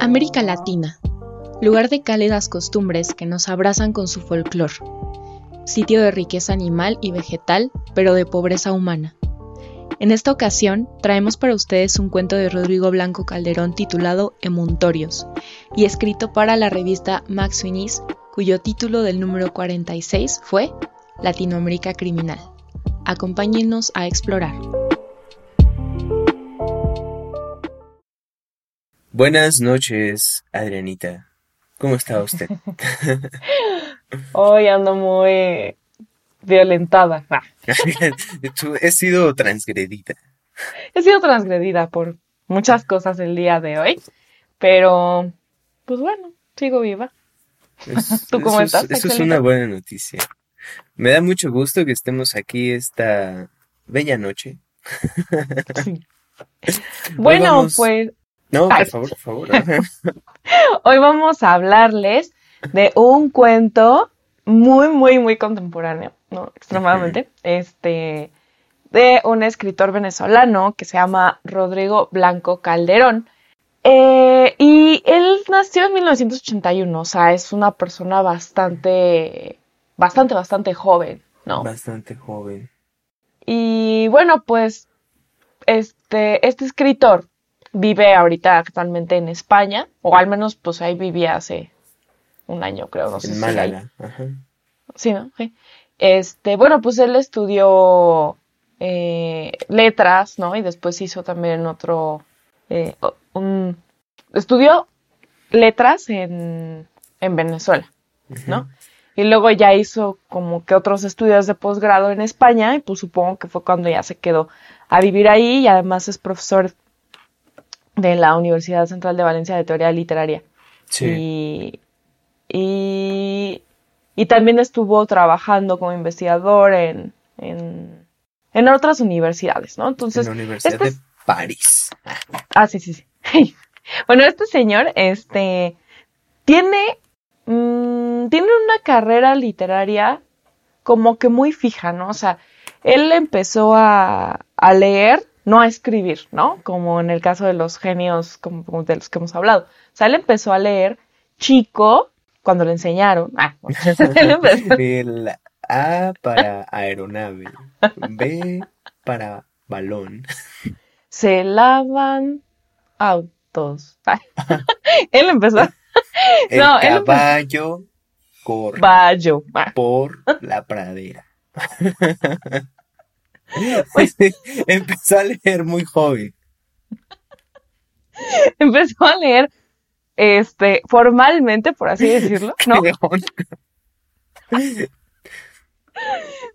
América Latina, lugar de cálidas costumbres que nos abrazan con su folclor, sitio de riqueza animal y vegetal, pero de pobreza humana. En esta ocasión traemos para ustedes un cuento de Rodrigo Blanco Calderón titulado Emuntorios y escrito para la revista Max Finis, cuyo título del número 46 fue Latinoamérica Criminal. Acompáñenos a explorar. Buenas noches, Adrianita. ¿Cómo está usted? Hoy ando muy violentada. Ah. He sido transgredida. He sido transgredida por muchas cosas el día de hoy, pero pues bueno, sigo viva. ¿Tú cómo eso estás? eso es una buena noticia. Me da mucho gusto que estemos aquí esta bella noche. bueno, pues no, por favor, por favor. Hoy vamos a hablarles de un cuento muy, muy, muy contemporáneo, ¿no? Extremadamente. Este, de un escritor venezolano que se llama Rodrigo Blanco Calderón. Eh, y él nació en 1981, o sea, es una persona bastante, bastante, bastante joven, ¿no? Bastante joven. Y bueno, pues, este, este escritor vive ahorita actualmente en España, o al menos pues ahí vivía hace un año, creo, no sé En Málaga, ajá. Sí, ¿no? Sí. Este, bueno, pues él estudió eh, letras, ¿no? Y después hizo también otro, eh, un, estudió letras en, en Venezuela, ¿no? Y luego ya hizo como que otros estudios de posgrado en España, y pues supongo que fue cuando ya se quedó a vivir ahí, y además es profesor de la Universidad Central de Valencia de Teoría Literaria. Sí. Y, y, también estuvo trabajando como investigador en, en, en otras universidades, ¿no? Entonces. En la Universidad este de París. Ah, sí, sí, sí. bueno, este señor, este, tiene, mmm, tiene una carrera literaria como que muy fija, ¿no? O sea, él empezó a, a leer no a escribir, ¿no? Como en el caso de los genios como, como de los que hemos hablado. O sea, él empezó a leer chico cuando le enseñaron. Ah, A para aeronave. B para balón. se lavan autos. Ay. él empezó. El No, él empezó- caballo corre. Ah, por la pradera. Pues Empezó a leer muy joven. Empezó a leer, este, formalmente, por así decirlo, ¿no?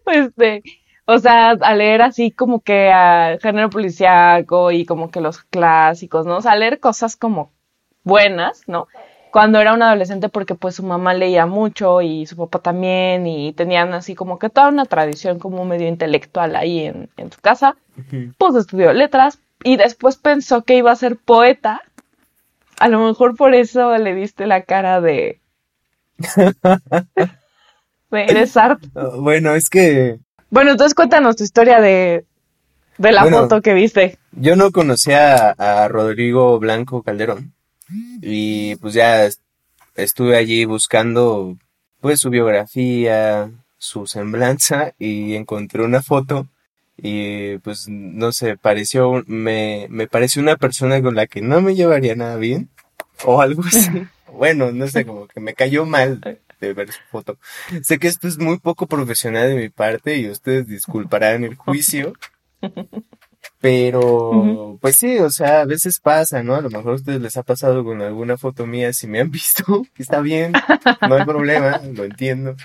Este, o sea, a leer así como que a género policíaco y como que los clásicos, ¿no? O sea, a leer cosas como buenas, ¿no? Cuando era un adolescente porque pues su mamá leía mucho y su papá también y tenían así como que toda una tradición como medio intelectual ahí en, en su casa. Pues estudió letras y después pensó que iba a ser poeta. A lo mejor por eso le viste la cara de... de eres arte. Bueno, es que Bueno, entonces cuéntanos tu historia de, de la Bueno. foto que viste. yo no conocía a Rodrigo Blanco Calderón. Y pues ya est- estuve allí buscando pues su biografía, su semblanza y encontré una foto y pues no sé, pareció, me, me pareció una persona con la que no me llevaría nada bien o algo así. Bueno, no sé, como que me cayó mal de ver su foto. Sé que esto es muy poco profesional de mi parte y ustedes disculparán el juicio. Pero, pues sí, o sea, a veces pasa, ¿no? A lo mejor a ustedes les ha pasado con alguna foto mía, si me han visto, que está bien, no hay problema, lo entiendo.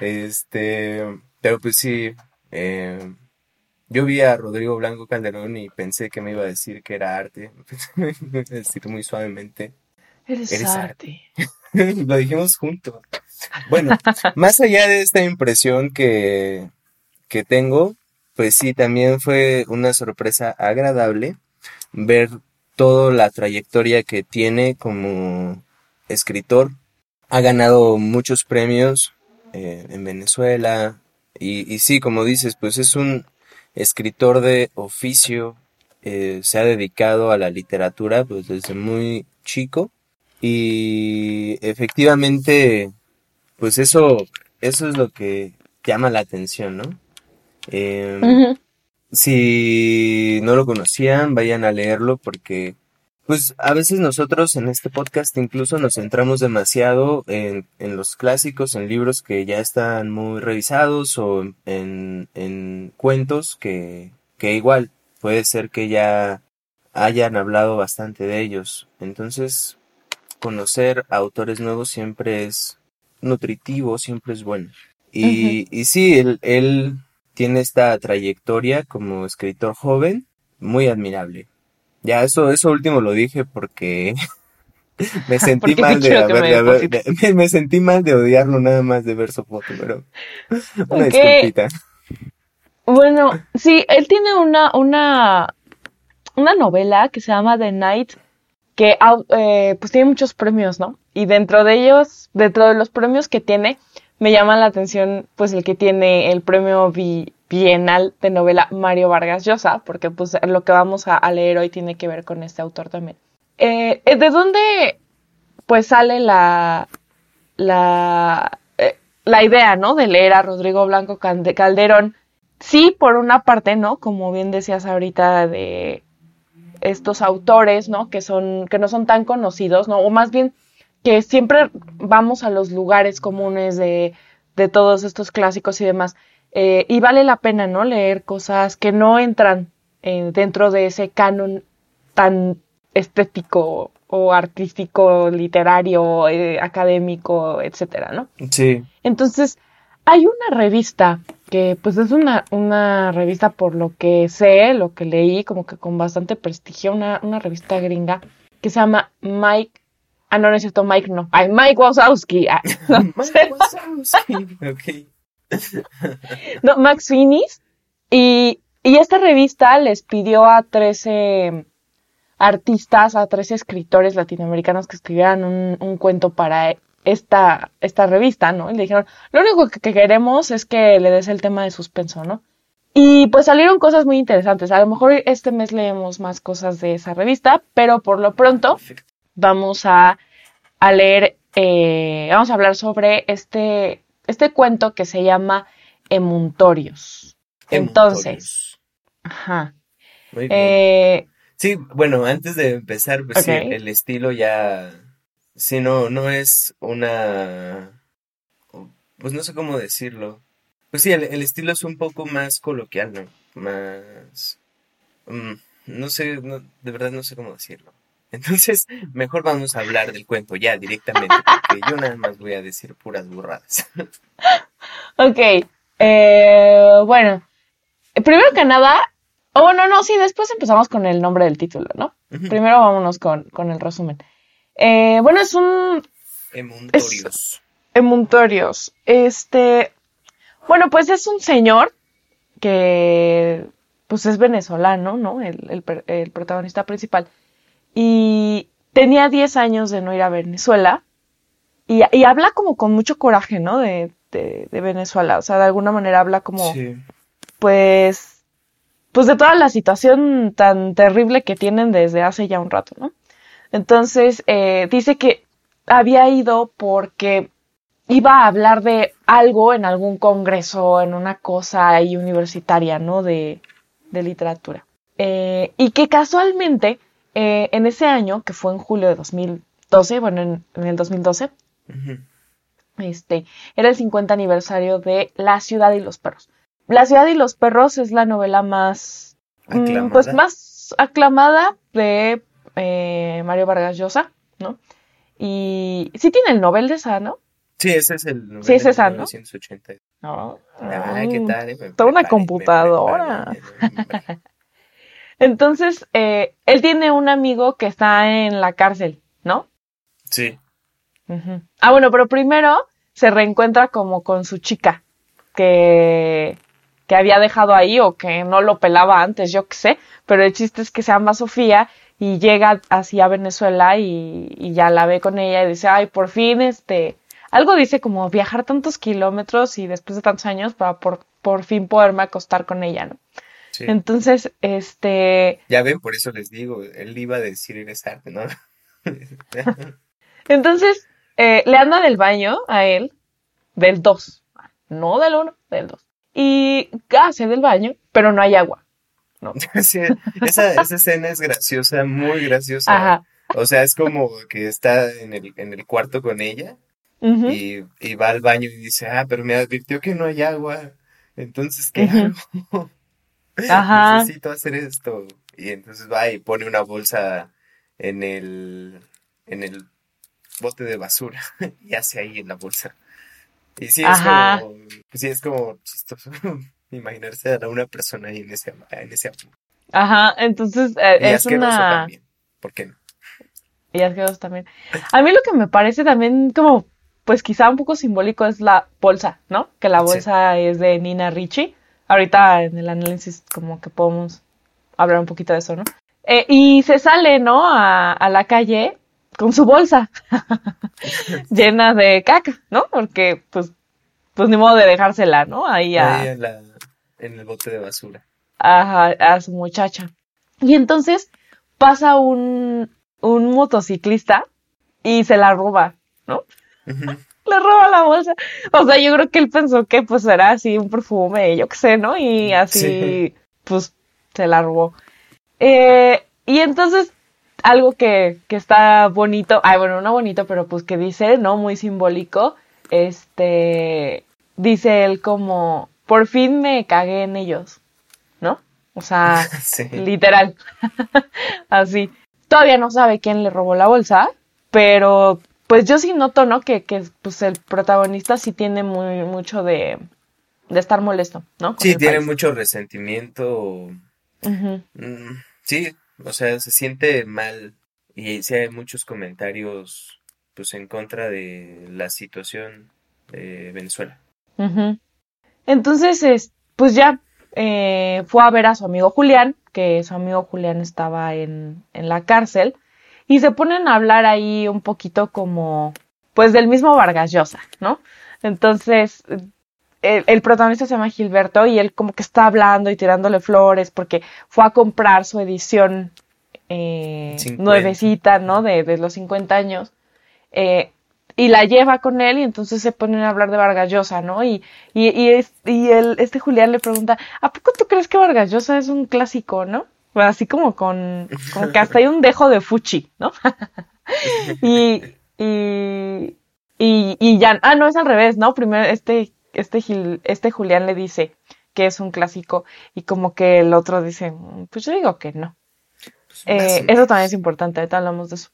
Este, pero pues sí, eh, yo vi a Rodrigo Blanco Calderón y pensé que me iba a decir que era arte, me iba a decir muy suavemente. Eres, Eres arte. Lo dijimos juntos. Bueno, más allá de esta impresión que, que tengo, pues sí, también fue una sorpresa agradable ver toda la trayectoria que tiene como escritor. Ha ganado muchos premios eh, en Venezuela y, sí, como dices, pues es un escritor de oficio eh, se ha dedicado a la literatura pues desde muy chico y efectivamente pues eso eso es lo que llama la atención no Em, si no lo conocían vayan a leerlo porque pues a veces nosotros en este podcast incluso nos centramos demasiado en, en los clásicos, en libros que ya están muy revisados o en, en cuentos que, que igual puede ser que ya hayan hablado bastante de ellos. Entonces, conocer autores nuevos siempre es nutritivo, siempre es bueno. Y, y sí, él, él tiene esta trayectoria como escritor joven muy admirable. Ya, eso, eso último lo dije porque me sentí mal de, haber, de, me, sentí mal de odiarlo nada más de ver su foto, pero una disculpita. Bueno, sí, él tiene una, una, una novela que se llama The Night, que eh, pues tiene muchos premios, ¿no? Y dentro de ellos, dentro de los premios que tiene, me llama la atención pues el que tiene el premio bienal de novela Mario Vargas Llosa, porque pues lo que vamos a, leer hoy tiene que ver con este autor también. Eh, eh, ¿De dónde pues sale la, la, eh, la idea, ¿no? De leer a Rodrigo Blanco Calderón. Sí, por una parte, ¿no? Como bien decías ahorita de estos autores, ¿no? Que son, que no son tan conocidos, ¿no? O más bien que siempre vamos a los lugares comunes de, de todos estos clásicos y demás. Eh, y vale la pena, ¿no? Leer cosas que no entran eh, dentro de ese canon tan estético o artístico, literario, eh, académico, etcétera, ¿no? Sí. Entonces, hay una revista que, pues, es una, una revista por lo que sé, lo que leí, como que con bastante prestigio, una, una revista gringa que se llama Mike Ah, no, no es cierto, Mike no. Ay, Mike Wazowski. Ah, no, Mike Wazowski. ok. no, Max Finis. Y, y esta revista les pidió a 13 artistas, a 13 escritores latinoamericanos que escribieran un, un cuento para esta, esta revista, ¿no? Y le dijeron, lo único que, que queremos es que le des el tema de suspenso, ¿no? Y pues salieron cosas muy interesantes. A lo mejor este mes leemos más cosas de esa revista, pero por lo pronto vamos a, leer, eh, vamos a hablar sobre este, este cuento que se llama Emuntorios. Entonces, ajá. Eh, sí, bueno, antes de empezar, pues sí, el estilo ya, sí, no, no es una, pues no sé cómo decirlo. Pues sí, el, estilo es un poco más coloquial, ¿no? Más, mm, no sé, de verdad no sé cómo decirlo. Entonces, mejor vamos a hablar del cuento ya directamente, porque yo nada más voy a decir puras burradas. ok, eh, bueno, primero que nada, o oh, bueno, no, sí, después empezamos con el nombre del título, ¿no? Primero vámonos con, con el resumen. Eh, bueno, es un... Emuntorios. emuntorios. Este, bueno, pues es un señor que, pues es venezolano, ¿no? El, el, el protagonista principal y tenía 10 años de no ir a Venezuela y, y habla como con mucho coraje, ¿no? De, de, de, Venezuela, o sea, de alguna manera habla como, pues, pues de toda la situación tan terrible que tienen desde hace ya un rato, ¿no? Entonces, eh, dice que había ido porque iba a hablar de algo en algún congreso, en una cosa ahí universitaria, ¿no? De, de literatura. Eh, y que casualmente eh, en ese año, que fue en julio de 2012, bueno, en, el 2012, este, era el 50 aniversario de La ciudad y los perros. La ciudad y los perros es la novela más, mm, pues más aclamada de eh, Mario Vargas Llosa, ¿no? Y sí tiene el Nobel de esa, ¿no? Sí, ese es el Nobel sí, es esa, ¿no? No. Ah, ¿qué tal? Toda una computadora. Entonces, eh, él tiene un amigo que está en la cárcel, ¿no? Sí. Ah, bueno, pero primero se reencuentra como con su chica, que, que había dejado ahí o que no lo pelaba antes, yo qué sé, pero el chiste es que se llama Sofía y llega así a Venezuela y, y ya la ve con ella y dice, ay, por fin, este, algo dice como viajar tantos kilómetros y después de tantos años para por, por fin poderme acostar con ella, ¿no? Entonces, este... Ya ven, por eso les digo, él iba a decir eres arte, ¿no? Entonces, eh, le anda del baño a él, del 2, no del 1, del 2. Y hace del baño, pero no hay agua. No. esa, esa escena es graciosa, muy graciosa. Ajá. O sea, es como que está en el, en el cuarto con ella y, y, va al baño y dice, ah, pero me advirtió que no hay agua. Entonces, ¿qué hago? Ajá. Necesito hacer esto. Y entonces va y pone una bolsa en el, en el bote de basura y hace ahí en la bolsa. Y sí, es como, sí, es como chistoso imaginarse a una persona ahí en ese, en ese Ajá, entonces eh, es una... también, ¿por qué no? Y asqueroso también. A mí lo que me parece también como, pues quizá un poco simbólico es la bolsa, ¿no? Que la bolsa es de Nina Ricci. Ahorita en el análisis como que podemos hablar un poquito de eso, ¿no? Eh, y se sale, ¿no? A, a la calle con su bolsa llena de caca, ¿no? Porque, pues, pues ni modo de dejársela, ¿no? Ahí, a, en, el bote de basura. Ajá, a su muchacha. Y entonces pasa un, un motociclista y se la roba, ¿no? Le roba la bolsa. O sea, yo creo que él pensó que pues era así un perfume, yo qué sé, ¿no? Y así, pues, se la robó. Eh, y entonces algo que, que está bonito, ay, bueno, no bonito, pero pues que dice, ¿no? Muy simbólico, este, dice él como, por fin me cagué en ellos, ¿no? O sea, literal, así. Todavía no sabe quién le robó la bolsa, pero pues yo sí noto, ¿no? Que, que pues el protagonista sí tiene muy, mucho de, de estar molesto, ¿no? sí, tiene mucho resentimiento. Mm, sí, o sea, se siente mal y sí hay muchos comentarios pues en contra de la situación de Venezuela. Entonces, pues ya eh, fue a ver a su amigo Julián, que su amigo Julián estaba en, en la cárcel, y se ponen a hablar ahí un poquito como, pues del mismo Vargas Llosa, ¿no? Entonces, el, protagonista se llama Gilberto y él como que está hablando y tirándole flores porque fue a comprar su edición eh, nuevecita, ¿no? De, de, los 50 años. Eh, y la lleva con él y entonces se ponen a hablar de Vargas Llosa, ¿no? Y, y, y, y el, este Julián le pregunta, ¿a poco tú crees que Vargas Llosa es un clásico, no? Así como con, como que hasta hay un dejo de fuchi, ¿no? y, y, y, y ya, ah, no, es al revés, ¿no? Primero este este, este Julián le dice que es un clásico y como que el otro dice, mm, pues yo digo que no. Pues eh, eso también es importante, ahorita hablamos de eso.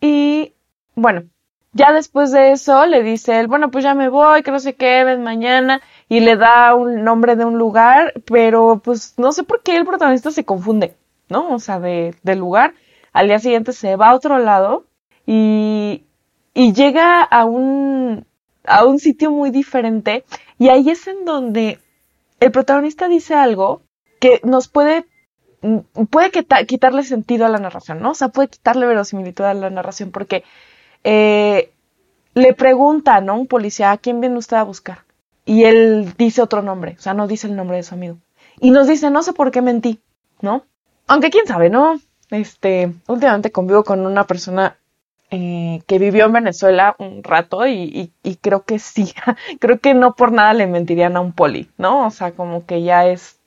Y bueno, ya después de eso le dice él, bueno, pues ya me voy, que no sé qué, ven mañana, y le da un nombre de un lugar, pero pues no sé por qué el protagonista se confunde, ¿no? O sea, de, del lugar. Al día siguiente se va a otro lado y, y llega a un, a un sitio muy diferente y ahí es en donde el protagonista dice algo que nos puede mm, puede quitarle sentido a la narración, ¿no? O sea, puede quitarle verosimilitud a la narración porque eh, le pregunta, ¿no? Un policía, ¿a quién viene usted a buscar? Y él dice otro nombre, o sea, no dice el nombre de su amigo. Y nos dice, no sé por qué mentí, ¿no? Aunque quién sabe, ¿no? Este, últimamente convivo con una persona eh, que vivió en Venezuela un rato y, creo que sí, creo que no por nada le mentirían a un poli, ¿no? O sea, como que ya es,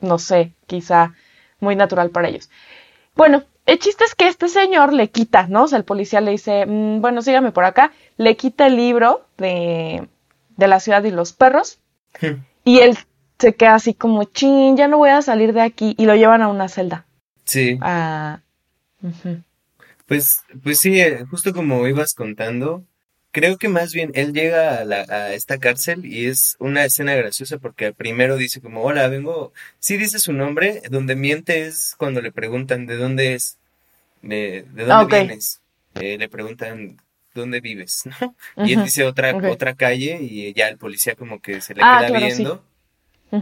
no sé, quizá muy natural para ellos. Bueno, el chiste es que este señor le quita, ¿no? O sea, el policía le dice, mm, bueno, sígame por acá, le quita el libro de, de la ciudad y los perros y él se queda así como, chin, ya no voy a salir de aquí y lo llevan a una celda. Sí. Ah, pues, pues sí, eh, justo como ibas contando, creo que más bien él llega a, la, a esta cárcel y es una escena graciosa porque primero dice como, hola, vengo, sí dice su nombre, donde miente es cuando le preguntan de dónde es, de, de dónde vienes, eh, le preguntan dónde vives, ¿no? Y él dice otra, otra calle y ya el policía como que se le ah, queda viendo.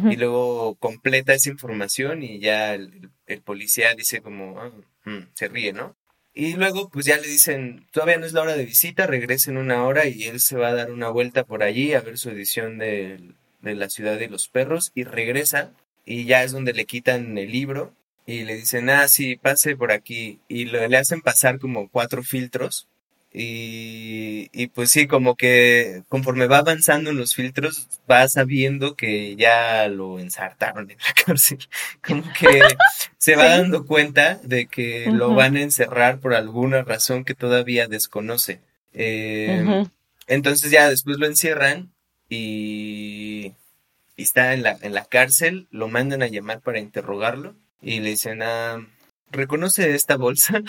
Y luego completa esa información y ya el, policía dice como, ah, mm", se ríe, ¿no? Y luego, pues ya le dicen, todavía no es la hora de visita, regresa en una hora y él se va a dar una vuelta por allí a ver su edición de, de La ciudad de los perros y regresa y ya es donde le quitan el libro y le dicen, ah, sí, pase por aquí. Y le hacen pasar como cuatro filtros. Y, y pues sí, como que conforme va avanzando en los filtros, va sabiendo que ya lo ensartaron en la cárcel. Como que se va dando cuenta de que lo van a encerrar por alguna razón que todavía desconoce. Eh, entonces ya después lo encierran y, y, está en la, en la cárcel, lo mandan a llamar para interrogarlo y le dicen, ah, ¿reconoce esta bolsa?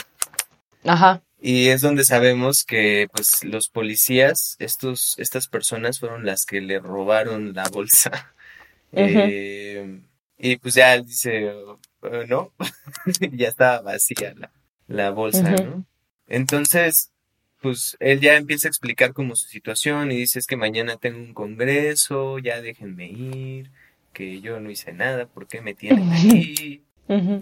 Ajá. Y es donde sabemos que pues los policías, estos, estas personas fueron las que le robaron la bolsa. Eh, y pues ya él dice, oh, no, ya estaba vacía la, la bolsa, ¿no? Entonces, pues él ya empieza a explicar como su situación y dice es que mañana tengo un congreso, ya déjenme ir, que yo no hice nada, ¿por qué me tienen aquí?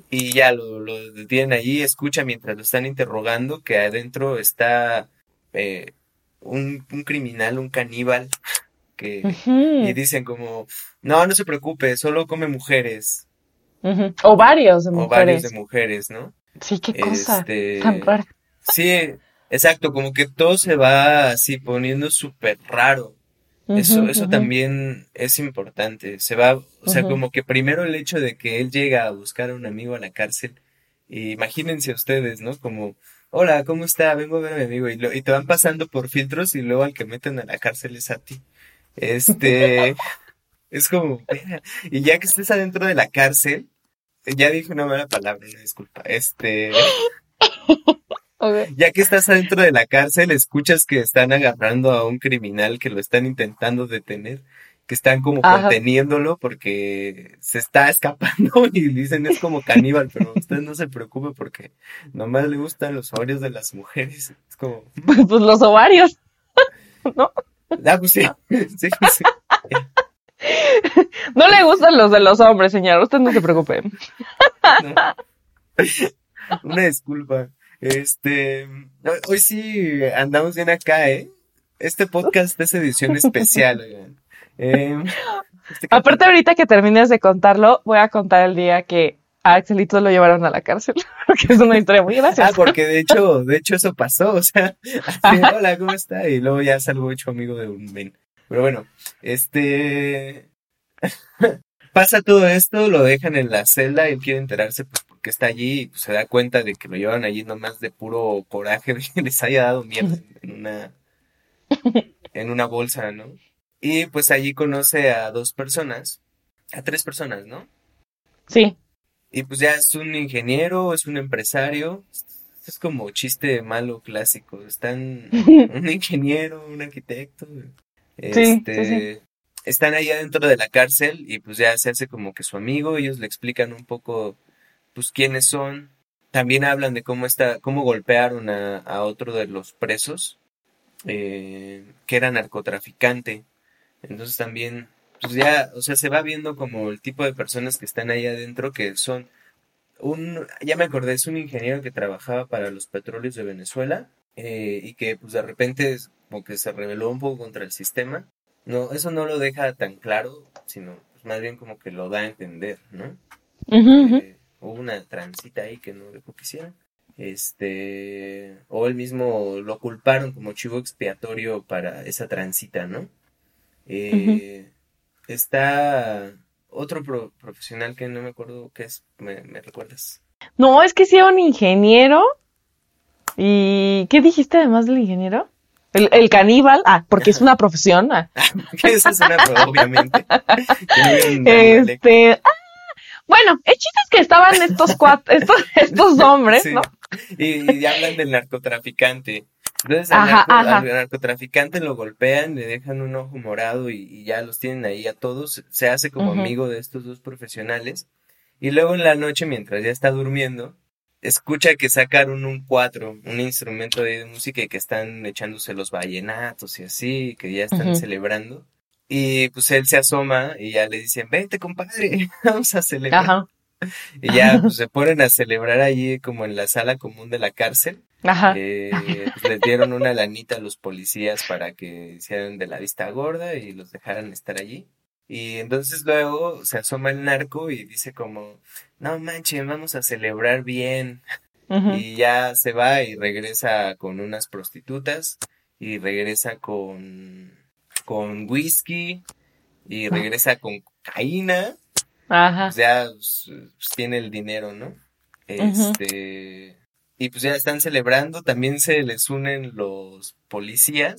Y ya lo, lo detienen allí, escucha mientras lo están interrogando que adentro está eh, un, un, criminal, un caníbal, que y dicen como, no, no se preocupe, solo come mujeres. O varios de mujeres. O varios de mujeres, ¿no? Sí, qué cosa este, tan rara. Sí, exacto, como que todo se va así poniendo súper raro eso, eso también es importante. Se va, o sea, como que primero el hecho de que él llega a buscar a un amigo a la cárcel, imagínense ustedes, ¿no? Como, hola, ¿cómo está? Vengo a ver a mi amigo, y, lo, y te van pasando por filtros y luego al que meten a la cárcel es a ti. Este, es como, y ya que estés adentro de la cárcel, ya dije una mala palabra, disculpa, este, ya que estás adentro de la cárcel, escuchas que están agarrando a un criminal que lo están intentando detener, que están como conteniéndolo porque se está escapando y dicen es como caníbal, pero usted no se preocupe porque nomás le gustan los ovarios de las mujeres. Es como... Pues, pues los ovarios, ¿no? Ah, pues sí, sí, sí. No le gustan los de los hombres, señor, usted no se preocupe. Una disculpa. Este, hoy sí andamos bien acá, ¿eh? Este podcast es edición especial, oigan. Eh, este Aparte, ahorita que termines de contarlo, voy a contar el día que a Axelito lo llevaron a la cárcel, porque es una historia muy graciosa. Ah, porque de hecho, de hecho eso pasó, o sea, hola, ¿cómo está? Y luego ya salgo hecho amigo de un men. Pero bueno, este, pasa todo esto, lo dejan en la celda y él quiere enterarse pues, que está allí pues, se da cuenta de que lo llevan allí nomás de puro coraje de que les haya dado mierda en una, en una bolsa, ¿no? Y pues allí conoce a dos personas, a tres personas, ¿no? Sí. Y pues ya es un ingeniero, es un empresario, es como chiste malo clásico. Están un ingeniero, un arquitecto. Este, Están ahí adentro de la cárcel y pues ya se hace como que su amigo, ellos le explican un poco pues quiénes son. También hablan de cómo está, cómo golpearon a, otro de los presos, eh, que era narcotraficante. Entonces también, pues ya, o sea, se va viendo como el tipo de personas que están ahí adentro, que son un, ya me acordé, es un ingeniero que trabajaba para los petróleos de Venezuela eh, y que pues de repente como que se rebeló un poco contra el sistema. No, eso no lo deja tan claro, sino pues, más bien como que lo da a entender, ¿no? Eh, hubo una transita ahí que no dejó que. Este, o él mismo lo culparon como chivo expiatorio para esa transita, ¿no? Eh, está otro profesional que no me acuerdo qué es, ¿me, recuerdas? No, es que sí, un ingeniero. ¿Y qué dijiste además del ingeniero? El, caníbal, ah, porque es una profesión. Ah. Esa es una, obviamente. este, ah, bueno, el chiste es que estaban estos cuatro, estos, estos hombres, ¿no? Y, hablan del narcotraficante. Entonces al, narcotraficante lo golpean, le dejan un ojo morado y, ya los tienen ahí a todos. Se hace como amigo de estos dos profesionales. Y luego en la noche, mientras ya está durmiendo, escucha que sacaron un cuatro, un instrumento de música y que están echándose los vallenatos y así, que ya están celebrando. Y pues él se asoma y ya le dicen, vente compadre, vamos a celebrar. Y ya pues, se ponen a celebrar allí como en la sala común de la cárcel. Ajá. Eh, pues, les dieron una lanita a los policías para que hicieran de la vista gorda y los dejaran estar allí. Y entonces luego se asoma el narco y dice como, no manches, vamos a celebrar bien. Y ya se va y regresa con unas prostitutas y regresa con, con whisky y ah. regresa con cocaína. Ajá. Pues ya pues, pues, tiene el dinero, ¿no? Este, y pues ya están celebrando, también se les unen los policías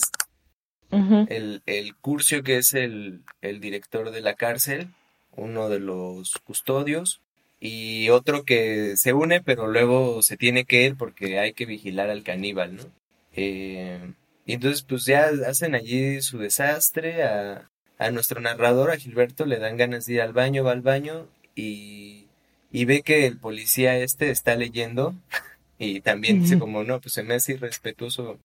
el, el Curcio, que es el, el director de la cárcel, uno de los custodios, y otro que se une, pero luego se tiene que ir porque hay que vigilar al caníbal, ¿no? Eh, y entonces, pues ya hacen allí su desastre. A, a, nuestro narrador, a Gilberto, le dan ganas de ir al baño, va al baño y, y ve que el policía este está leyendo. Y también dice, como no, pues se me hace irrespetuoso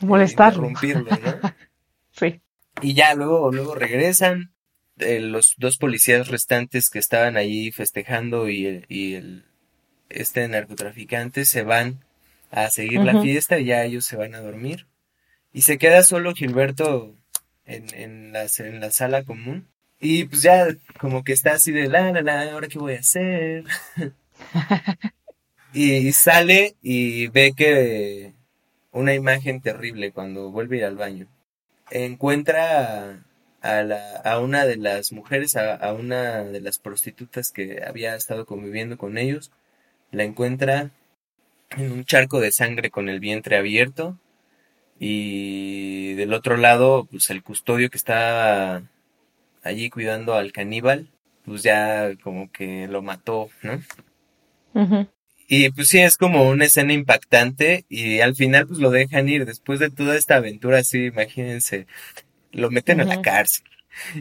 molestarlo. interrumpirlo, ¿no? Sí. Y ya luego, luego regresan. Eh, los dos policías restantes que estaban ahí festejando y, el, y el, este narcotraficante se van a seguir la fiesta y ya ellos se van a dormir. Y se queda solo Gilberto en, en, la, en la sala común. Y pues ya como que está así de la, la, la, ahora qué voy a hacer. y sale y ve que una imagen terrible cuando vuelve a ir al baño encuentra a, la, a una de las mujeres, a, una de las prostitutas que había estado conviviendo con ellos, la encuentra en un charco de sangre con el vientre abierto y del otro lado, pues el custodio que está allí cuidando al caníbal, pues ya como que lo mató, ¿no? Y pues sí, es como una escena impactante y al final pues lo dejan ir. Después de toda esta aventura así, imagínense, lo meten a la cárcel.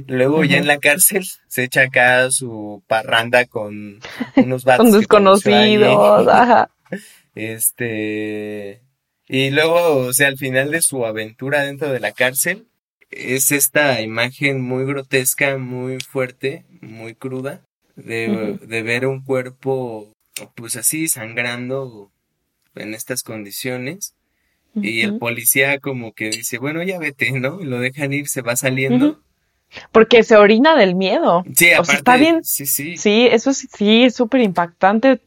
Luego ya en la cárcel se echa acá su parranda con unos vatos. con desconocidos, ajá. Este... Y luego, o sea, al final de su aventura dentro de la cárcel, es esta imagen muy grotesca, muy fuerte, muy cruda, de, de ver un cuerpo pues así sangrando en estas condiciones y el policía como que dice, bueno, ya vete, ¿no? Y lo dejan ir, se va saliendo. Porque se orina del miedo. Sí, aparte, está bien. Sí, sí. Sí, eso sí, sí, es súper impactante.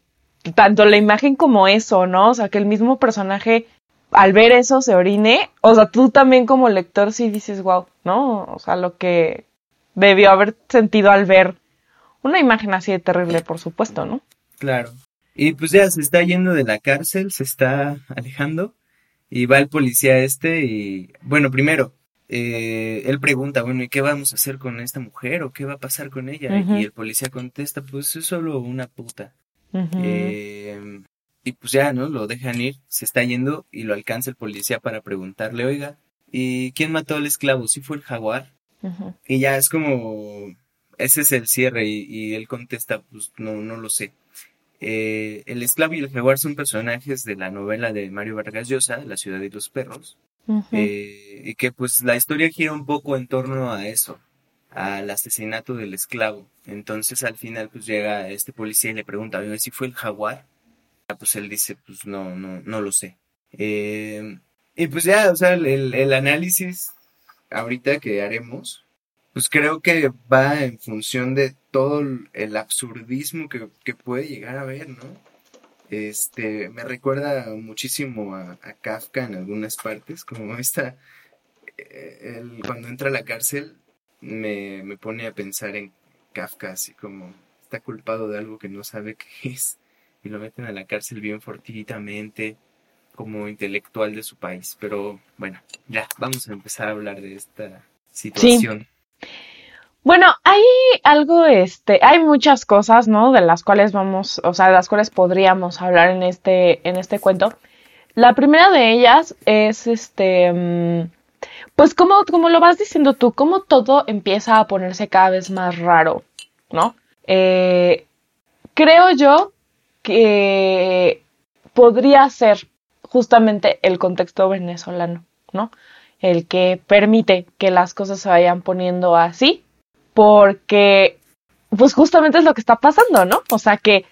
Tanto la imagen como eso, ¿no? O sea, que el mismo personaje al ver eso se orine. O sea, tú también como lector sí dices, wow, ¿no? O sea, lo que debió haber sentido al ver una imagen así de terrible, por supuesto, ¿no? Claro. Y pues ya se está yendo de la cárcel, se está alejando y va el policía este y bueno, primero, eh, él pregunta, bueno, ¿y qué vamos a hacer con esta mujer o qué va a pasar con ella? Y el policía contesta, pues es solo una puta. eh, y pues ya, ¿no? Lo dejan ir, se está yendo y lo alcanza el policía para preguntarle, oiga, ¿y quién mató al esclavo? ¿Sí fue el jaguar? Y ya es como, ese es el cierre y, y él contesta, pues no, no lo sé. Eh, el esclavo y el jaguar son personajes de la novela de Mario Vargas Llosa, La ciudad de los perros, eh, y que pues la historia gira un poco en torno a eso, al asesinato del esclavo. Entonces al final pues llega este policía y le pregunta, oye, si fue el jaguar? Ah, pues él dice, pues no, no, no lo sé. Eh, y pues ya, o sea, el, el análisis ahorita que haremos pues creo que va en función de todo el absurdismo que, puede llegar a ver, ¿no? Este, me recuerda muchísimo a, Kafka en algunas partes, como esta, eh, cuando entra a la cárcel, me, me pone a pensar en Kafka, así como está culpado de algo que no sabe qué es, y lo meten a la cárcel bien fortuitamente, como intelectual de su país. Pero bueno, ya, vamos a empezar a hablar de esta situación. Bueno, hay algo, este, hay muchas cosas, ¿no? De las cuales vamos, o sea, de las cuales podríamos hablar en este, en este cuento. La primera de ellas es, este, mm, pues como, como lo vas diciendo tú, como todo empieza a ponerse cada vez más raro, ¿no? Eh, creo yo que podría ser justamente el contexto venezolano, ¿no? El que permite que las cosas se vayan poniendo así porque pues justamente es lo que está pasando, ¿no? O sea que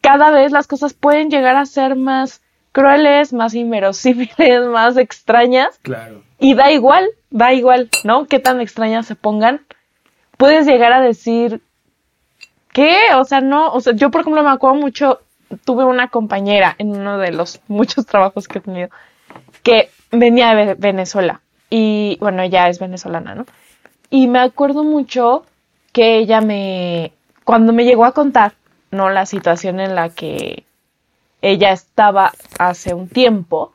cada vez las cosas pueden llegar a ser más crueles, más inverosímiles, más extrañas. Claro. Y da igual, da igual, ¿no? Qué tan extrañas se pongan, puedes llegar a decir, ¿qué? O sea, no, o sea, yo por ejemplo me acuerdo mucho, tuve una compañera en uno de los muchos trabajos que he tenido, que venía de Venezuela y bueno, ella es venezolana, ¿no? Y me acuerdo mucho que ella me, cuando me llegó a contar, ¿no? La situación en la que ella estaba hace un tiempo,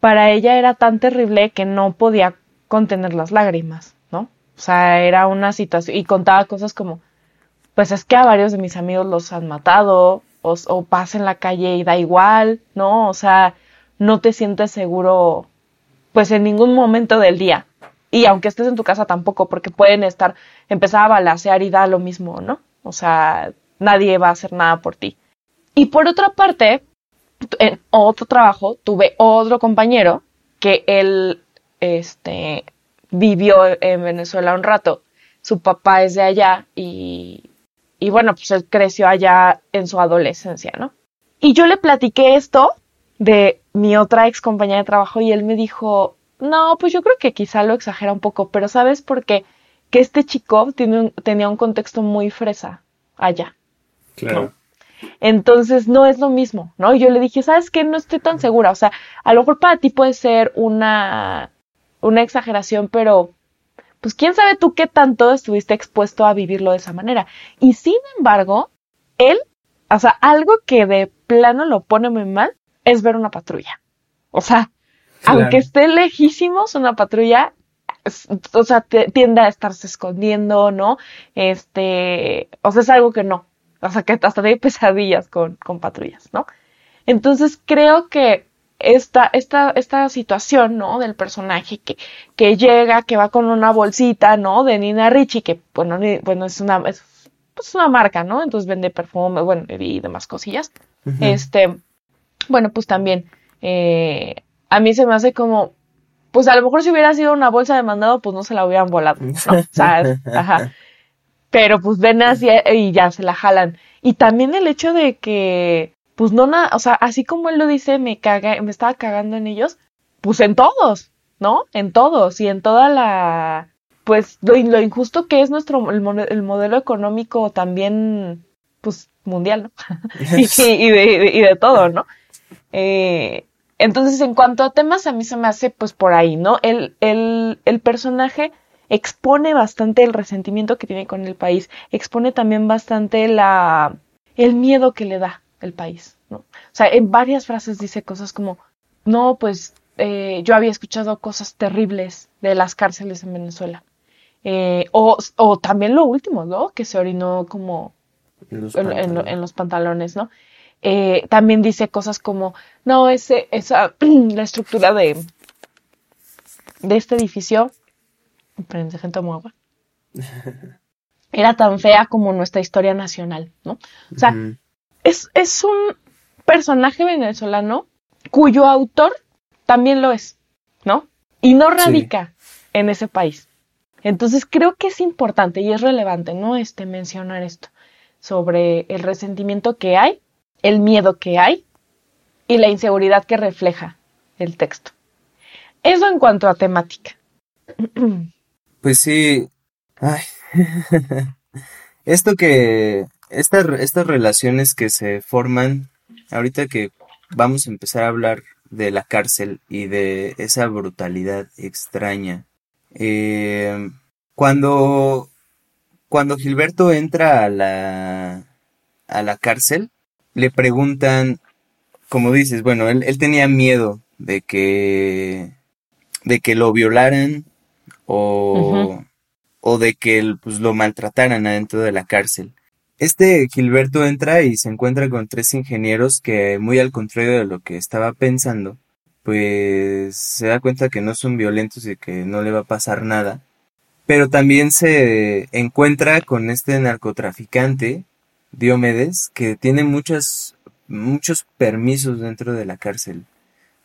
para ella era tan terrible que no podía contener las lágrimas, ¿no? O sea, era una situación, y contaba cosas como, pues es que a varios de mis amigos los han matado, o, o pasa en la calle y da igual, ¿no? O sea, no te sientes seguro, pues en ningún momento del día. Y aunque estés en tu casa tampoco, porque pueden estar, empezar a balasear y da lo mismo, ¿no? O sea, nadie va a hacer nada por ti. Y por otra parte, en otro trabajo tuve otro compañero que él este vivió en Venezuela un rato. Su papá es de allá y, y bueno, pues él creció allá en su adolescencia, ¿no? Y yo le platiqué esto de mi otra ex compañera de trabajo y él me dijo, no, pues yo creo que quizá lo exagera un poco, pero ¿sabes por qué? Que este chico tiene tenía un contexto muy fresa allá. Claro. Entonces no es lo mismo, ¿no? Y yo le dije, ¿sabes qué? No estoy tan segura. O sea, a lo mejor para ti puede ser una, una exageración, pero pues quién sabe tú qué tanto estuviste expuesto a vivirlo de esa manera. Y sin embargo, él, o sea, algo que de plano lo pone muy mal es ver una patrulla. O sea, aunque esté lejísimos una patrulla, o sea, tiende a estarse escondiendo, ¿no? Este, o sea, es algo que no, o sea, que hasta hay pesadillas con, con patrullas, ¿no? Entonces creo que esta, esta, esta situación, ¿no? Del personaje que, que llega, que va con una bolsita, ¿no? De Nina Ricci, que, bueno, bueno es una, es, pues una marca, ¿no? Entonces vende perfume, bueno, y demás cosillas. Este, bueno, pues también, eh, a mí se me hace como, pues a lo mejor si hubiera sido una bolsa de mandado, pues no se la hubieran volado, ¿no? O sea, ajá pero pues ven así y ya se la jalan. Y también el hecho de que, pues no nada, o sea, así como él lo dice, me caga, me estaba cagando en ellos, pues en todos, ¿no? En todos y en toda la, pues lo, lo injusto que es nuestro, el, el, modelo económico también, pues mundial, ¿no? y, y, de, y, de, todo, ¿no? Eh, entonces, en cuanto a temas, a mí se me hace, pues por ahí, ¿no? El, el, el personaje expone bastante el resentimiento que tiene con el país, expone también bastante la, el miedo que le da el país, ¿no? O sea, en varias frases dice cosas como, no, pues eh, yo había escuchado cosas terribles de las cárceles en Venezuela. Eh, o, o, también lo último, ¿no? Que se orinó como en los, en, los pantalones, ¿no? Eh, también dice cosas como, no, ese, esa, la estructura de, de este edificio gente agua. Era tan fea como nuestra historia nacional, ¿no? O sea, es, es un personaje venezolano cuyo autor también lo es, ¿no? Y no radica en ese país. Entonces creo que es importante y es relevante, ¿no? Este mencionar esto sobre el resentimiento que hay, el miedo que hay y la inseguridad que refleja el texto. Eso en cuanto a temática. Pues sí. Ay. Esto que. Estas relaciones que se forman. Ahorita que vamos a empezar a hablar de la cárcel y de esa brutalidad extraña. Eh, cuando. Cuando Gilberto entra a la. a la cárcel, le preguntan. Como dices, bueno, él, él tenía miedo de que. de que lo violaran o, o de que pues, lo maltrataran adentro de la cárcel. Este Gilberto entra y se encuentra con tres ingenieros que, muy al contrario de lo que estaba pensando, pues se da cuenta que no son violentos y que no le va a pasar nada. Pero también se encuentra con este narcotraficante, Diomedes, que tiene muchas, muchos permisos dentro de la cárcel.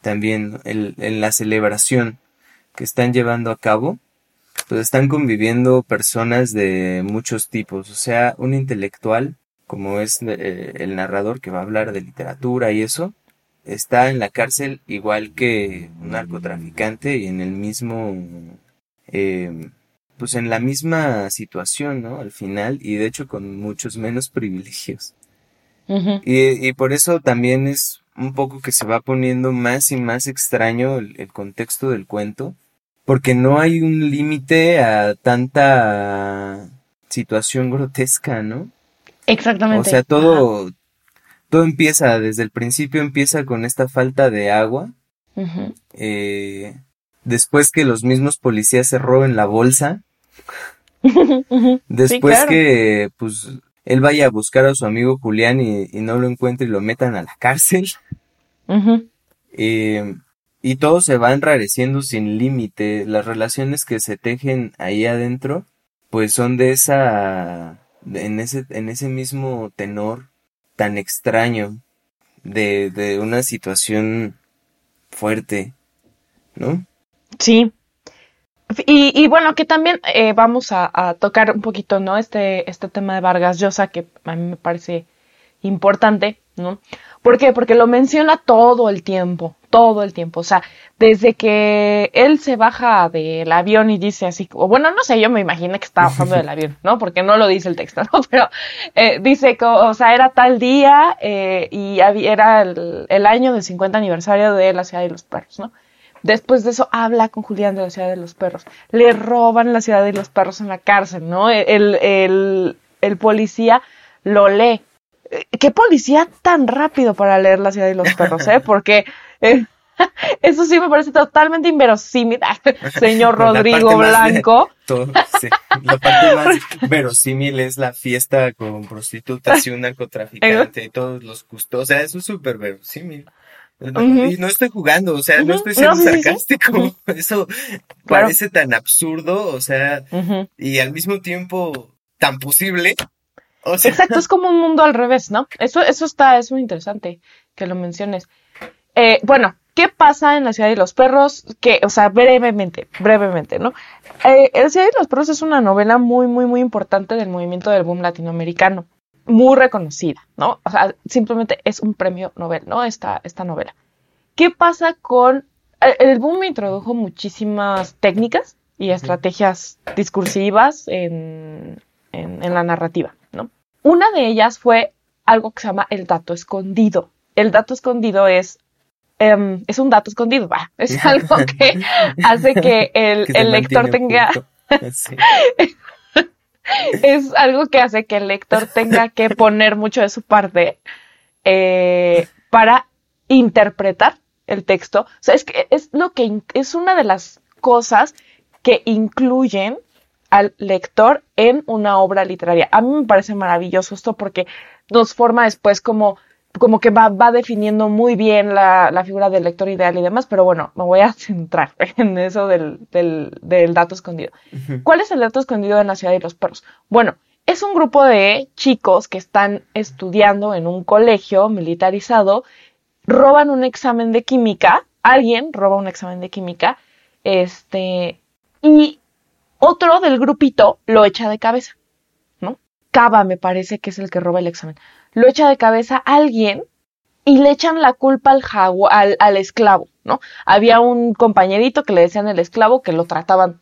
También en la celebración que están llevando a cabo, pues están conviviendo personas de muchos tipos, o sea, un intelectual, como es eh, el narrador que va a hablar de literatura y eso, está en la cárcel igual que un narcotraficante y en el mismo, em, pues en la misma situación, ¿no? Al final, y de hecho con muchos menos privilegios. y, y, por eso también es un poco que se va poniendo más y más extraño el, contexto del cuento, porque no hay un límite a tanta situación grotesca, ¿no? Exactamente. O sea, todo, todo empieza, desde el principio empieza con esta falta de agua. eh, después que los mismos policías se roben la bolsa. después que, pues, él vaya a buscar a su amigo Julián y, no lo encuentre y lo metan a la cárcel. Eh, y todo se va enrareciendo sin límite. Las relaciones que se tejen ahí adentro, pues son de esa, en ese, en ese mismo tenor tan extraño de, de una situación fuerte, ¿no? Sí, y, bueno, que también eh, vamos a, tocar un poquito, ¿no? Este, este tema de Vargas Llosa, que a mí me parece importante, ¿no? ¿Por qué? Porque lo menciona todo el tiempo, todo el tiempo. O sea, desde que él se baja del avión y dice así, o bueno, no sé, yo me imagino que estaba bajando del avión, ¿no? Porque no lo dice el texto, ¿no? Pero eh, dice que, o sea, era tal día eh, y era el, el año del 50 aniversario de la ciudad de los perros, ¿no? Después de eso habla con Julián de la ciudad de los perros. Le roban la ciudad de los perros en la cárcel, ¿no? El, el, el policía lo lee. ¿Qué policía tan rápido para leer la ciudad de los perros, eh? Porque eh, eso sí me parece totalmente inverosímil, señor Rodrigo Blanco. La parte más verosímil es la fiesta con prostitutas y un narcotraficante y todos los custodios. O sea, eso es súper verosímil. Y no estoy jugando, o sea, no estoy siendo sarcástico. Eso parece tan absurdo, o sea, y al mismo tiempo tan posible. Exacto, es como un mundo al revés, ¿no? Eso, eso está, es muy interesante que lo menciones. Eh, bueno, ¿qué pasa en la ciudad de los perros? Que, o sea, brevemente, brevemente, ¿no? Eh, la ciudad de los perros es una novela muy, muy, muy importante del movimiento del boom latinoamericano muy reconocida, ¿no? O sea, simplemente es un premio Nobel, ¿no? Esta, esta novela. ¿Qué pasa con... El boom introdujo muchísimas técnicas y estrategias discursivas en, en, la narrativa. Una de ellas fue algo que se llama el dato escondido. El dato escondido es em, es un dato escondido, va. Es algo que hace que el, el lector tenga. es algo que hace que el lector tenga que poner mucho de su parte eh, para interpretar el texto. O sea, es que es lo que es una de las cosas que incluyen al lector en una obra literaria. A mí me parece maravilloso esto porque nos forma después como como que va, va definiendo muy bien la, la, figura del lector ideal y demás, pero bueno, me voy a centrar en eso del, del, del dato escondido. ¿Cuál es el dato escondido en la ciudad de los perros? Bueno, es un grupo de chicos que están estudiando en un colegio militarizado, roban un examen de química, alguien roba un examen de química, este, y otro del grupito lo echa de cabeza, ¿no? Cava me parece que es el que roba el examen lo echa de cabeza alguien y le echan la culpa al, al, al, esclavo, ¿no? Había un compañerito que le decían el esclavo que lo trataban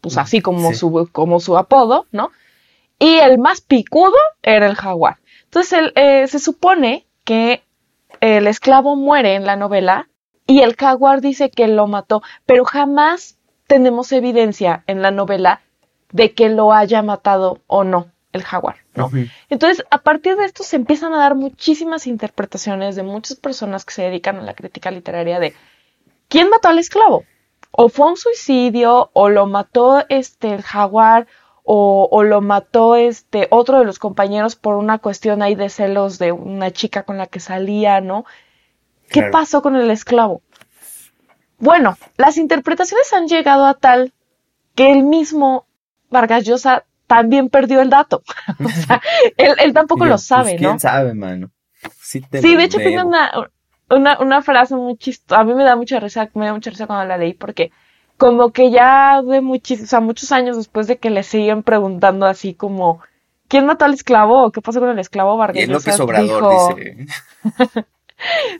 pues así como, su, como su apodo, ¿no? Y el más picudo era el jaguar. Entonces eh, se supone que el esclavo muere en la novela y el jaguar dice que lo mató, pero jamás tenemos evidencia en la novela de que lo haya matado o no el jaguar, ¿no? Entonces, a partir de esto se empiezan a dar muchísimas interpretaciones de muchas personas que se dedican a la crítica literaria de quién mató al esclavo. O fue un suicidio, o lo mató este el jaguar, o, lo mató este otro de los compañeros por una cuestión ahí de celos de una chica con la que salía, ¿no? ¿Qué pasó con el esclavo? Bueno, las interpretaciones han llegado a tal que el mismo Vargas Llosa también perdió el dato. o sea, él, tampoco lo pues, sabe, ¿no? ¿Quién sabe, mano? Sí, de hecho tengo una, una, una frase muy chistosa. A mí me da mucha risa, me da mucha risa cuando la leí porque como que ya de muchísimos, o sea, muchos años después de que le siguen preguntando así como, ¿quién mató al esclavo? ¿Qué pasó con el esclavo Vargas? Y López Obrador dice.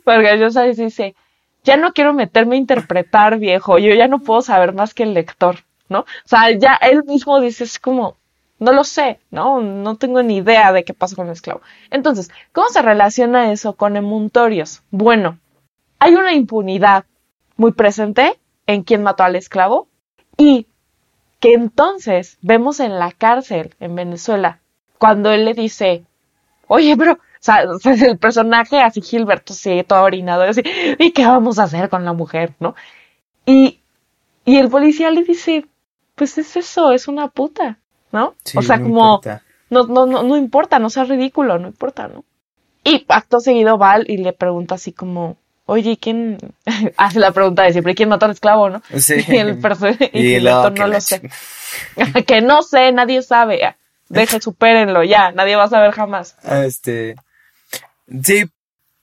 Vargas Llosa dice, ya no quiero meterme a interpretar, viejo, yo ya no puedo saber más que el lector. ¿no? O sea, ya él mismo dice, es como, no lo sé, ¿no? No tengo ni idea de qué pasó con el esclavo. Entonces, ¿cómo se relaciona eso con emuntorios? Bueno, hay una impunidad muy presente en quien mató al esclavo y que entonces vemos en la cárcel en Venezuela cuando él le dice, oye, bro, o sea, el personaje así Gilberto, sí, todo orinado, así, ¿y qué vamos a hacer con la mujer, no? Y, y el policía le dice, pues es eso, es una puta. ¿no? o sea, como, no, no, no, no importa, no sea ridículo, no importa, ¿no? Y acto seguido va y le pregunta así como, oye, ¿quién? Hace la pregunta de siempre, ¿quién mató al esclavo, no? Sí. Y el, el no lo sé. que no sé, nadie sabe. Deje, supérenlo, ya, nadie va a saber jamás. Este, sí,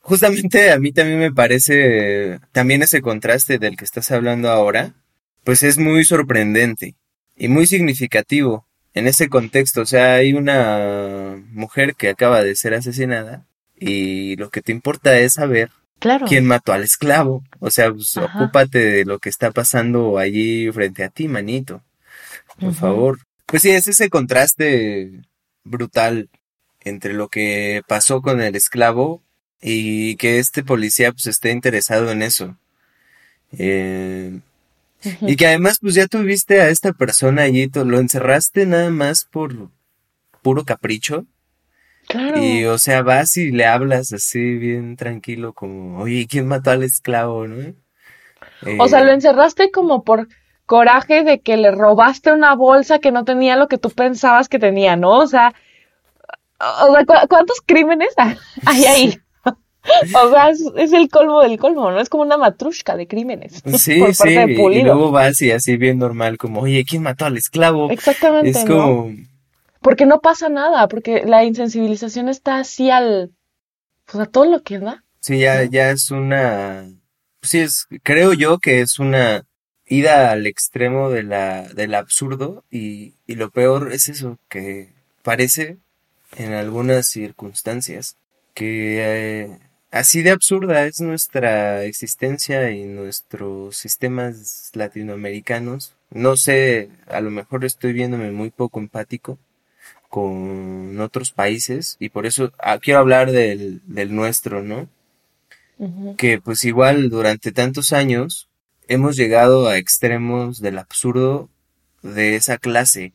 justamente a mí también me parece, también ese contraste del que estás hablando ahora, pues es muy sorprendente y muy significativo en ese contexto, o sea, hay una mujer que acaba de ser asesinada y lo que te importa es saber quién mató al esclavo. O sea, pues, ocúpate de lo que está pasando allí frente a ti, manito. Por favor. Pues sí, es ese contraste brutal entre lo que pasó con el esclavo y que este policía pues esté interesado en eso. Eh, y que además, pues ya tuviste a esta persona allí, lo encerraste nada más por puro capricho. Claro. Y, o sea, vas y le hablas así bien tranquilo, como, oye, ¿quién mató al esclavo, no? o sea, lo eh, encerraste como por coraje de que le robaste una bolsa que no tenía lo que tú pensabas que tenía, ¿no? O sea, o sea ¿cuántos crímenes hay ahí? O sea, es, el colmo del colmo, ¿no? Es como una matrushka de crímenes. Sí, sí. Y luego vas y así bien normal, como, oye, ¿quién mató al esclavo? Exactamente. Es como. Porque no pasa nada, porque la insensibilización está así al. Pues a todo lo que da. Sí, ya, ya es una. Sí, es, creo yo que es una ida al extremo de la, del absurdo y, y lo peor es eso, que parece en algunas circunstancias que eh, Así de absurda es nuestra existencia y nuestros sistemas latinoamericanos. No sé, a lo mejor estoy viéndome muy poco empático con otros países y por eso ah, quiero hablar del, del nuestro, ¿no? Que pues igual durante tantos años hemos llegado a extremos del absurdo de esa clase.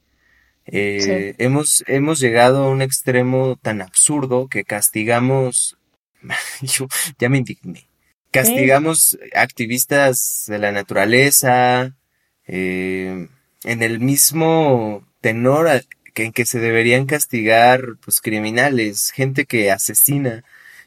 Eh, hemos, hemos llegado a un extremo tan absurdo que castigamos yo ya me indigné. Castigamos activistas de la naturaleza, eh, en el mismo tenor que, en que se deberían castigar pues criminales, gente que asesina.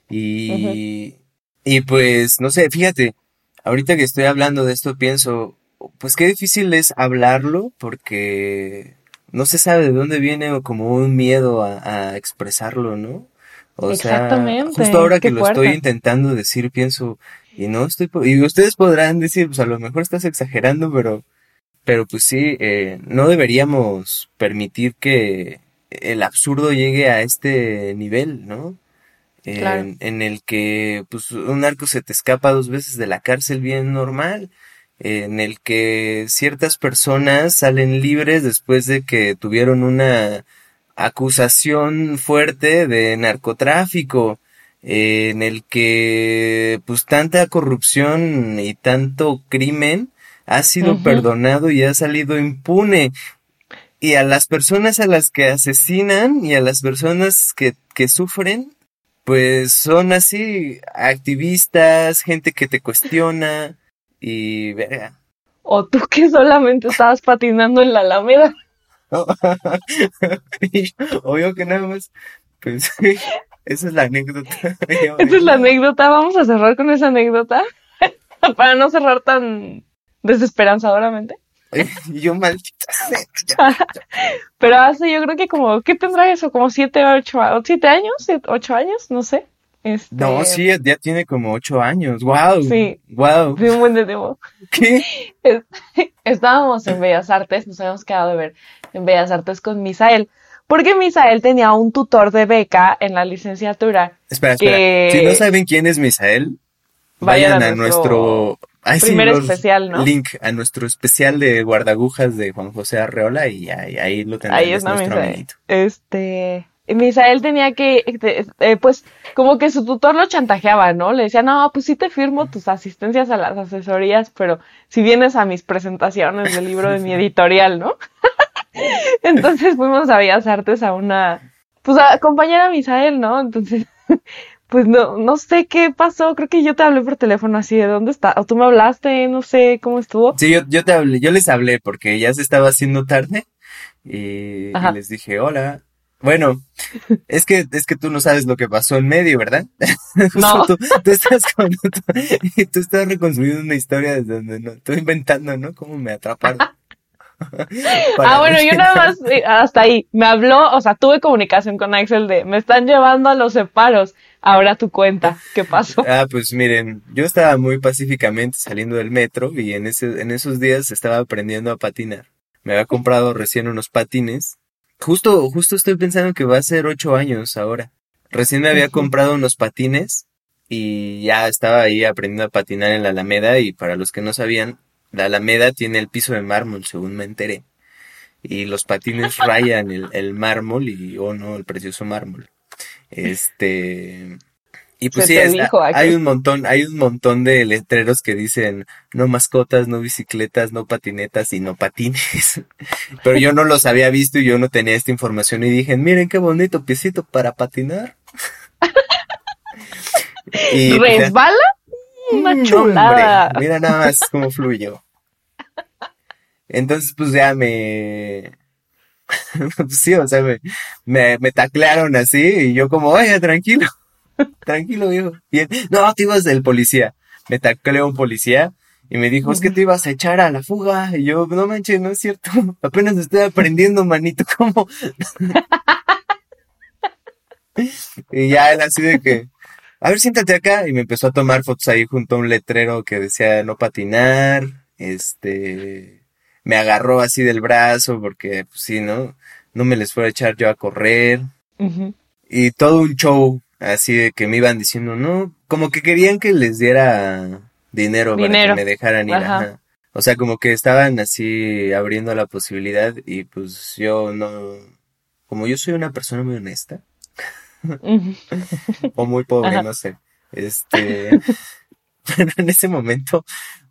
Y, y pues no sé, fíjate, ahorita que estoy hablando de esto pienso, pues qué difícil es hablarlo porque no se sabe de dónde viene como un miedo a expresarlo, ¿no? O Exactamente. sea, justo ahora que lo estoy intentando decir, pienso, y no estoy, y ustedes podrán decir, pues a lo mejor estás exagerando, pero, pero pues sí, eh, no deberíamos permitir que el absurdo llegue a este nivel, ¿no? En, en, el que, pues, un narco se te escapa dos veces de la cárcel bien normal, en el que ciertas personas salen libres después de que tuvieron una acusación fuerte de narcotráfico, en el que pues tanta corrupción y tanto crimen ha sido perdonado y ha salido impune. Y a las personas a las que asesinan y a las personas que, que sufren, pues son así activistas, gente que te cuestiona y verga. O tú que solamente estabas patinando en la Alameda. Obvio que nada más. Pues esa es la anécdota. esa es la anécdota. Vamos a cerrar con esa anécdota. Para no cerrar tan desesperanzadoramente. yo maldita Pero hace yo creo que como, ¿qué tendrá eso? Como siete, ocho, siete años, ocho años, no sé. Este... No, sí, ya tiene como ocho años. Wow. Sí. Wow. Sí, un buen de tiempo. ¿Qué? Estábamos en Bellas Artes, nos habíamos quedado de ver en Bellas Artes con Misael. Porque Misael tenía un tutor de beca en la licenciatura. Espera, espera. Si no saben quién es Misael, vayan, a, nuestro... Primer especial, ¿no? Link a nuestro especial de guardagujas de Juan José Arreola y ahí, ahí lo tendrán, Ahí es nuestro Misael. amiguito. Este, Misael tenía que, este, eh, pues, como que su tutor lo chantajeaba, ¿no? Le decía, no, pues sí te firmo tus asistencias a las asesorías, pero si vienes a mis presentaciones del libro de mi editorial, ¿no? Entonces fuimos a Bellas Artes a una, pues a acompañar a Misael, ¿no? Entonces, pues no, no sé qué pasó, creo que yo te hablé por teléfono así, ¿de dónde está? O tú me hablaste, no sé cómo estuvo. Sí, yo, yo te hablé, yo les hablé porque ya se estaba haciendo tarde y, y les dije, hola. Bueno, es que, es que tú no sabes lo que pasó en medio, ¿verdad? No. Tú, tú estás con, tú, tú estás reconstruyendo una historia desde donde no, estoy inventando, ¿no? Cómo me atraparon. Ah, bueno, yo nada más eh, hasta ahí. Me habló, o sea, tuve comunicación con Axel de, me están llevando a los separos. Ahora tu cuenta, ¿qué pasó? Ah, pues miren, yo estaba muy pacíficamente saliendo del metro y en ese, en esos días estaba aprendiendo a patinar. Me había comprado recién unos patines. Justo, justo estoy pensando que va a ser ocho años ahora. Recién me había comprado unos patines y ya estaba ahí aprendiendo a patinar en la Alameda y para los que no sabían, la Alameda tiene el piso de mármol, según me enteré. Y los patines rayan el, el mármol y, oh no, el precioso mármol. Este, y pues Se sí, es- hay un montón, hay un montón de letreros que dicen no mascotas, no bicicletas, no patinetas y no patines. Pero yo no los había visto y yo no tenía esta información y dije, miren qué bonito piecito para patinar. y pues, ¿Resbala? Una Mm, chulada. hombre, mira nada más cómo fluyó. Entonces, pues ya me. pues sí, o sea, me, me, me taclearon así y yo como, oye, tranquilo, tranquilo, viejo. Bien, no, te ibas del policía. Me tacleó un policía y me dijo, es que te ibas a echar a la fuga. Y yo, no manches, no es cierto. Apenas estoy aprendiendo, manito, ¿cómo? y ya él así de que, a ver, siéntate acá. Y me empezó a tomar fotos ahí junto a un letrero que decía no patinar. Este, me agarró así del brazo porque, pues sí, ¿no? No me les fuera a echar yo a correr. Y todo un show así de que me iban diciendo, no, como que querían que les diera dinero, para Dinero. que me dejaran ir. Ajá. ajá. O sea, como que estaban así abriendo la posibilidad y pues yo no, como yo soy una persona muy honesta o muy pobre, Ajá. no sé. Este, pero en ese momento,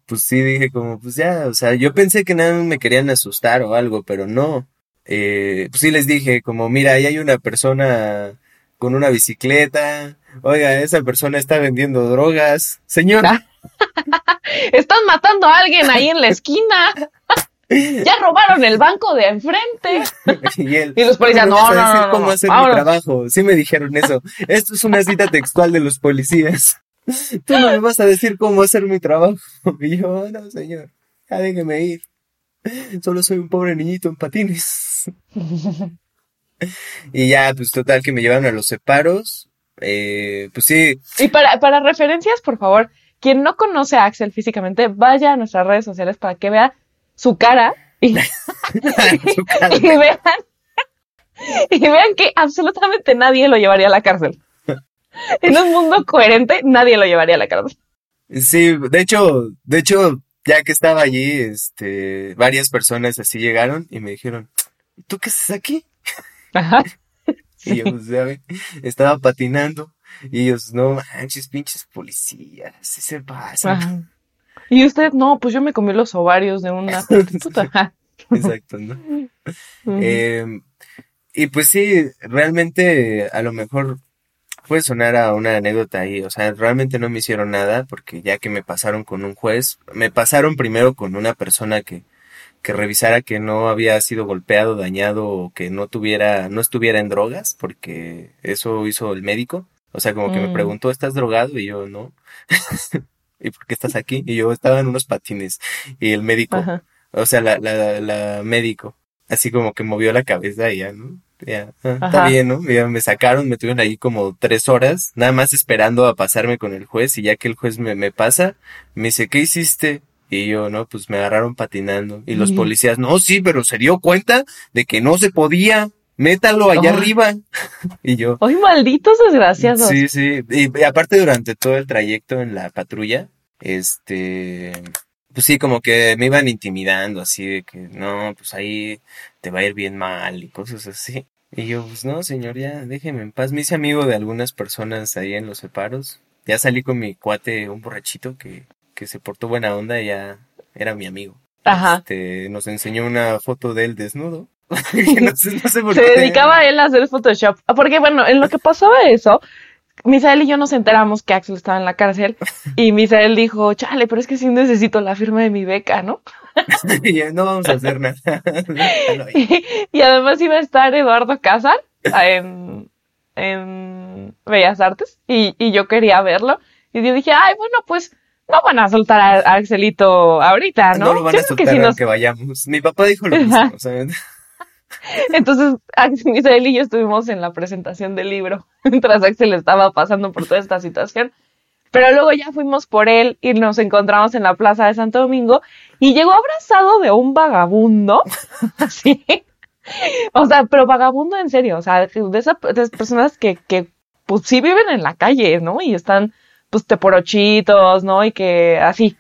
pues sí dije como, pues ya, o sea, yo pensé que nada más me querían asustar o algo, pero no. Eh, pues sí les dije como, mira, ahí hay una persona con una bicicleta, oiga, esa persona está vendiendo drogas, señora. Están matando a alguien ahí en la esquina. Ya robaron el banco de enfrente. y él, Y los policías, "Me no, no, no, no, cómo hacer vámonos". mi trabajo. Sí me dijeron eso. Esto es una cita textual de los policías. Tú no me vas a decir cómo hacer mi trabajo. Y yo, "Oh, no, señor, ya déjeme ir. Solo soy un pobre niñito en patines. Y ya, pues total que me llevaron a los separos. Eh, pues sí, Y para, para referencias, por favor, quien no conoce a Axel físicamente, vaya a nuestras redes sociales para que vea su cara y, su cara. y vean, y vean que absolutamente nadie lo llevaría a la cárcel. En un mundo coherente, nadie lo llevaría a la cárcel. Sí, de hecho, de hecho, ya que estaba allí, este, varias personas así llegaron y me dijeron, ¿tú qué haces aquí? Ajá. Y yo, pues, ya ven, estaba patinando. Y ellos, no manches, pinches policías, sí se pasan. Ajá. Y usted, no, pues yo me comí los ovarios de una prostituta. Exacto, ¿no? Eh, y pues sí, realmente a lo mejor puede sonar a una anécdota ahí, o sea, realmente no me hicieron nada porque ya que me pasaron con un juez, me pasaron primero con una persona que, que revisara que no había sido golpeado, dañado o que no tuviera, no estuviera en drogas, porque eso hizo el médico. O sea, como que me Mm. preguntó, ¿estás drogado? Y yo, no. ¿Y por qué estás aquí? Y yo estaba en unos patines. Y el médico, Ajá. o sea, la, la, la médico, así como que movió la cabeza y ya, ¿no? Ya, ah, está bien, ¿no? Ya me sacaron, me tuvieron ahí como tres horas, nada más esperando a pasarme con el juez, y ya que el juez me, me pasa, me dice, ¿qué hiciste? Y yo, no, pues me agarraron patinando. Y los policías, no, sí, pero se dio cuenta de que no se podía. Métalo allá arriba. Y yo, ¡Ay, malditos desgraciados! sí, sí. Y, y aparte durante todo el trayecto en la patrulla, este, pues sí, como que me iban intimidando, así de que, no, pues ahí te va a ir bien mal y cosas así. Y yo, pues no, señor, ya déjeme en paz. Me hice amigo de algunas personas ahí en los separos. Ya salí con mi cuate, un borrachito que, que se portó buena onda y ya era mi amigo. Ajá. Este, nos enseñó una foto de él desnudo. no sé, no sé por se dedicaba él a hacer Photoshop. Porque bueno, en lo que pasaba eso, Misael y yo nos enteramos que Axel estaba en la cárcel y Misael dijo, chale, pero es que sí necesito la firma de mi beca, ¿no? no vamos a hacer nada. y, además iba a estar Eduardo Casar en, en Bellas Artes y, y, yo quería verlo. Y yo dije, ay, bueno, pues no van a soltar a, Axelito ahorita, ¿no? No lo van a soltar que, que vayamos. Mi papá dijo lo mismo, Entonces, Axel y yo estuvimos en la presentación del libro, mientras Axel estaba pasando por toda esta situación. Pero luego ya fuimos por él y nos encontramos en la plaza de Santo Domingo y llegó abrazado de un vagabundo, así. O sea, pero vagabundo en serio, o sea, de esas, personas que, que, pues sí viven en la calle, ¿no? Y están, pues, teporochitos, ¿no? Y que así.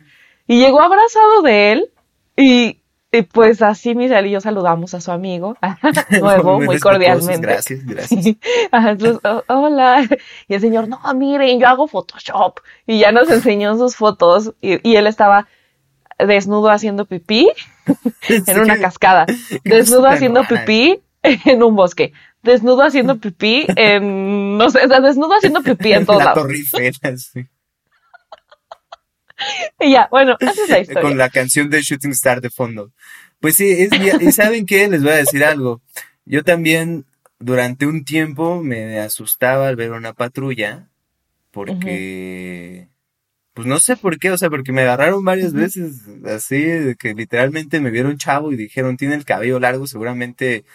Y llegó abrazado de él y y pues así Michelle y yo saludamos a su amigo nuevo, muy cordialmente. Gracias, gracias. Entonces, hola. Y el señor, no, miren, yo hago Photoshop. Y ya nos enseñó sus fotos y, él estaba desnudo haciendo pipí en una cascada, desnudo haciendo pipí en un bosque, desnudo haciendo pipí en, no sé, o sea, desnudo haciendo pipí en todos lados. sí. y ya, bueno, esa es la historia. Con la canción de Shooting Star de fondo. Pues sí, es, y saben qué, les voy a decir algo. Yo también durante un tiempo me asustaba al ver una patrulla porque, pues no sé por qué, o sea, porque me agarraron varias veces así, que literalmente me vieron chavo y dijeron, tiene el cabello largo, seguramente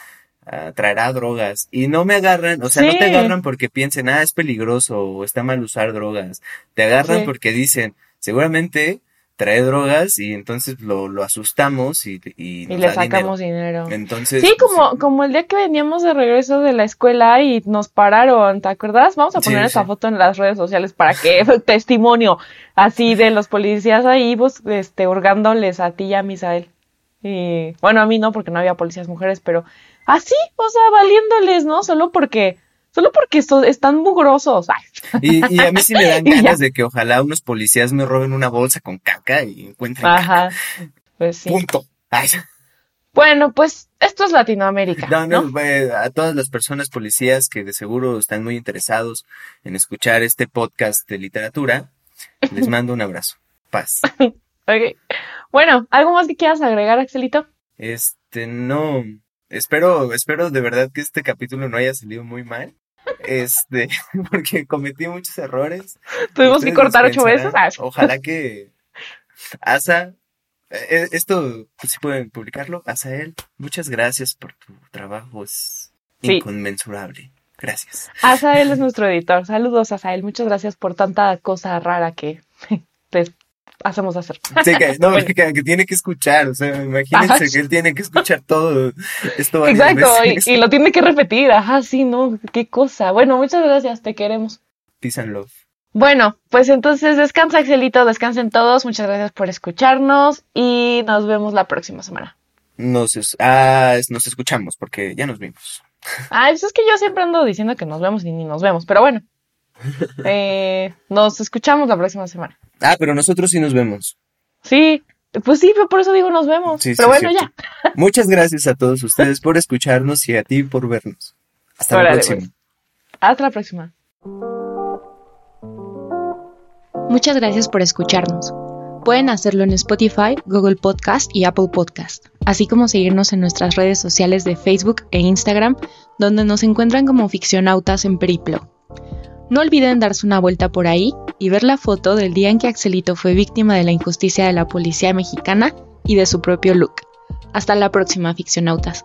uh, traerá drogas. Y no me agarran, o sea, no te agarran porque piensen, ah, es peligroso o está mal usar drogas. Te agarran porque dicen, seguramente trae drogas y entonces lo, lo asustamos y, y, le sacamos dinero. Entonces, sí, como, como el día que veníamos de regreso de la escuela y nos pararon, ¿te acuerdas? Vamos a poner esa foto en las redes sociales para que testimonio así de los policías ahí, pues, este, hurgándoles a ti y a Misael. Y bueno, a mí no, porque no había policías mujeres, pero así, o sea, valiéndoles, ¿no? Solo porque Solo porque están mugrosos. Y, y, a mí sí me dan ganas de que ojalá unos policías me roben una bolsa con caca y encuentren Ajá. Pues sí. Punto. Bueno, pues esto es Latinoamérica. No, no, eh, a todas las personas policías que de seguro están muy interesados en escuchar este podcast de literatura, les mando un abrazo. Paz. ok. Bueno, ¿algo más que quieras agregar, Axelito? Este, no. Espero, espero de verdad que este capítulo no haya salido muy mal. Este, porque cometí muchos errores. Tuvimos que cortar ocho veces. Ah, Ojalá que Asa, eh, esto pues, sí pueden publicarlo. Asael, muchas gracias por tu trabajo, es inconmensurable. Gracias. Asael es nuestro editor. Saludos, Asael. Muchas gracias por tanta cosa rara que te hacemos hacer. Sí, que, no, que, tiene que escuchar, o sea, imagínense que él tiene que escuchar todo esto. Exacto, y, lo tiene que repetir, ajá, sí, no, qué cosa. Bueno, muchas gracias, te queremos. Peace and love. Bueno, pues entonces descansa, Axelito, descansen todos, muchas gracias por escucharnos y nos vemos la próxima semana. Nos, ah, nos escuchamos porque ya nos vimos. Ah, eso es que yo siempre ando diciendo que nos vemos y ni nos vemos, pero bueno. Eh, nos escuchamos la próxima semana. Ah, pero nosotros sí nos vemos. Sí, pues sí, por eso digo nos vemos. pero bueno, ya. Muchas gracias a todos ustedes por escucharnos y a ti por vernos. Hasta la próxima. Pues. Hasta la próxima. Muchas gracias por escucharnos. Pueden hacerlo en Spotify, Google Podcast y Apple Podcast, así como seguirnos en nuestras redes sociales de Facebook e Instagram, donde nos encuentran como ficcionautas en periplo. No olviden darse una vuelta por ahí y ver la foto del día en que Axelito fue víctima de la injusticia de la policía mexicana y de su propio look. Hasta la próxima, ficcionautas.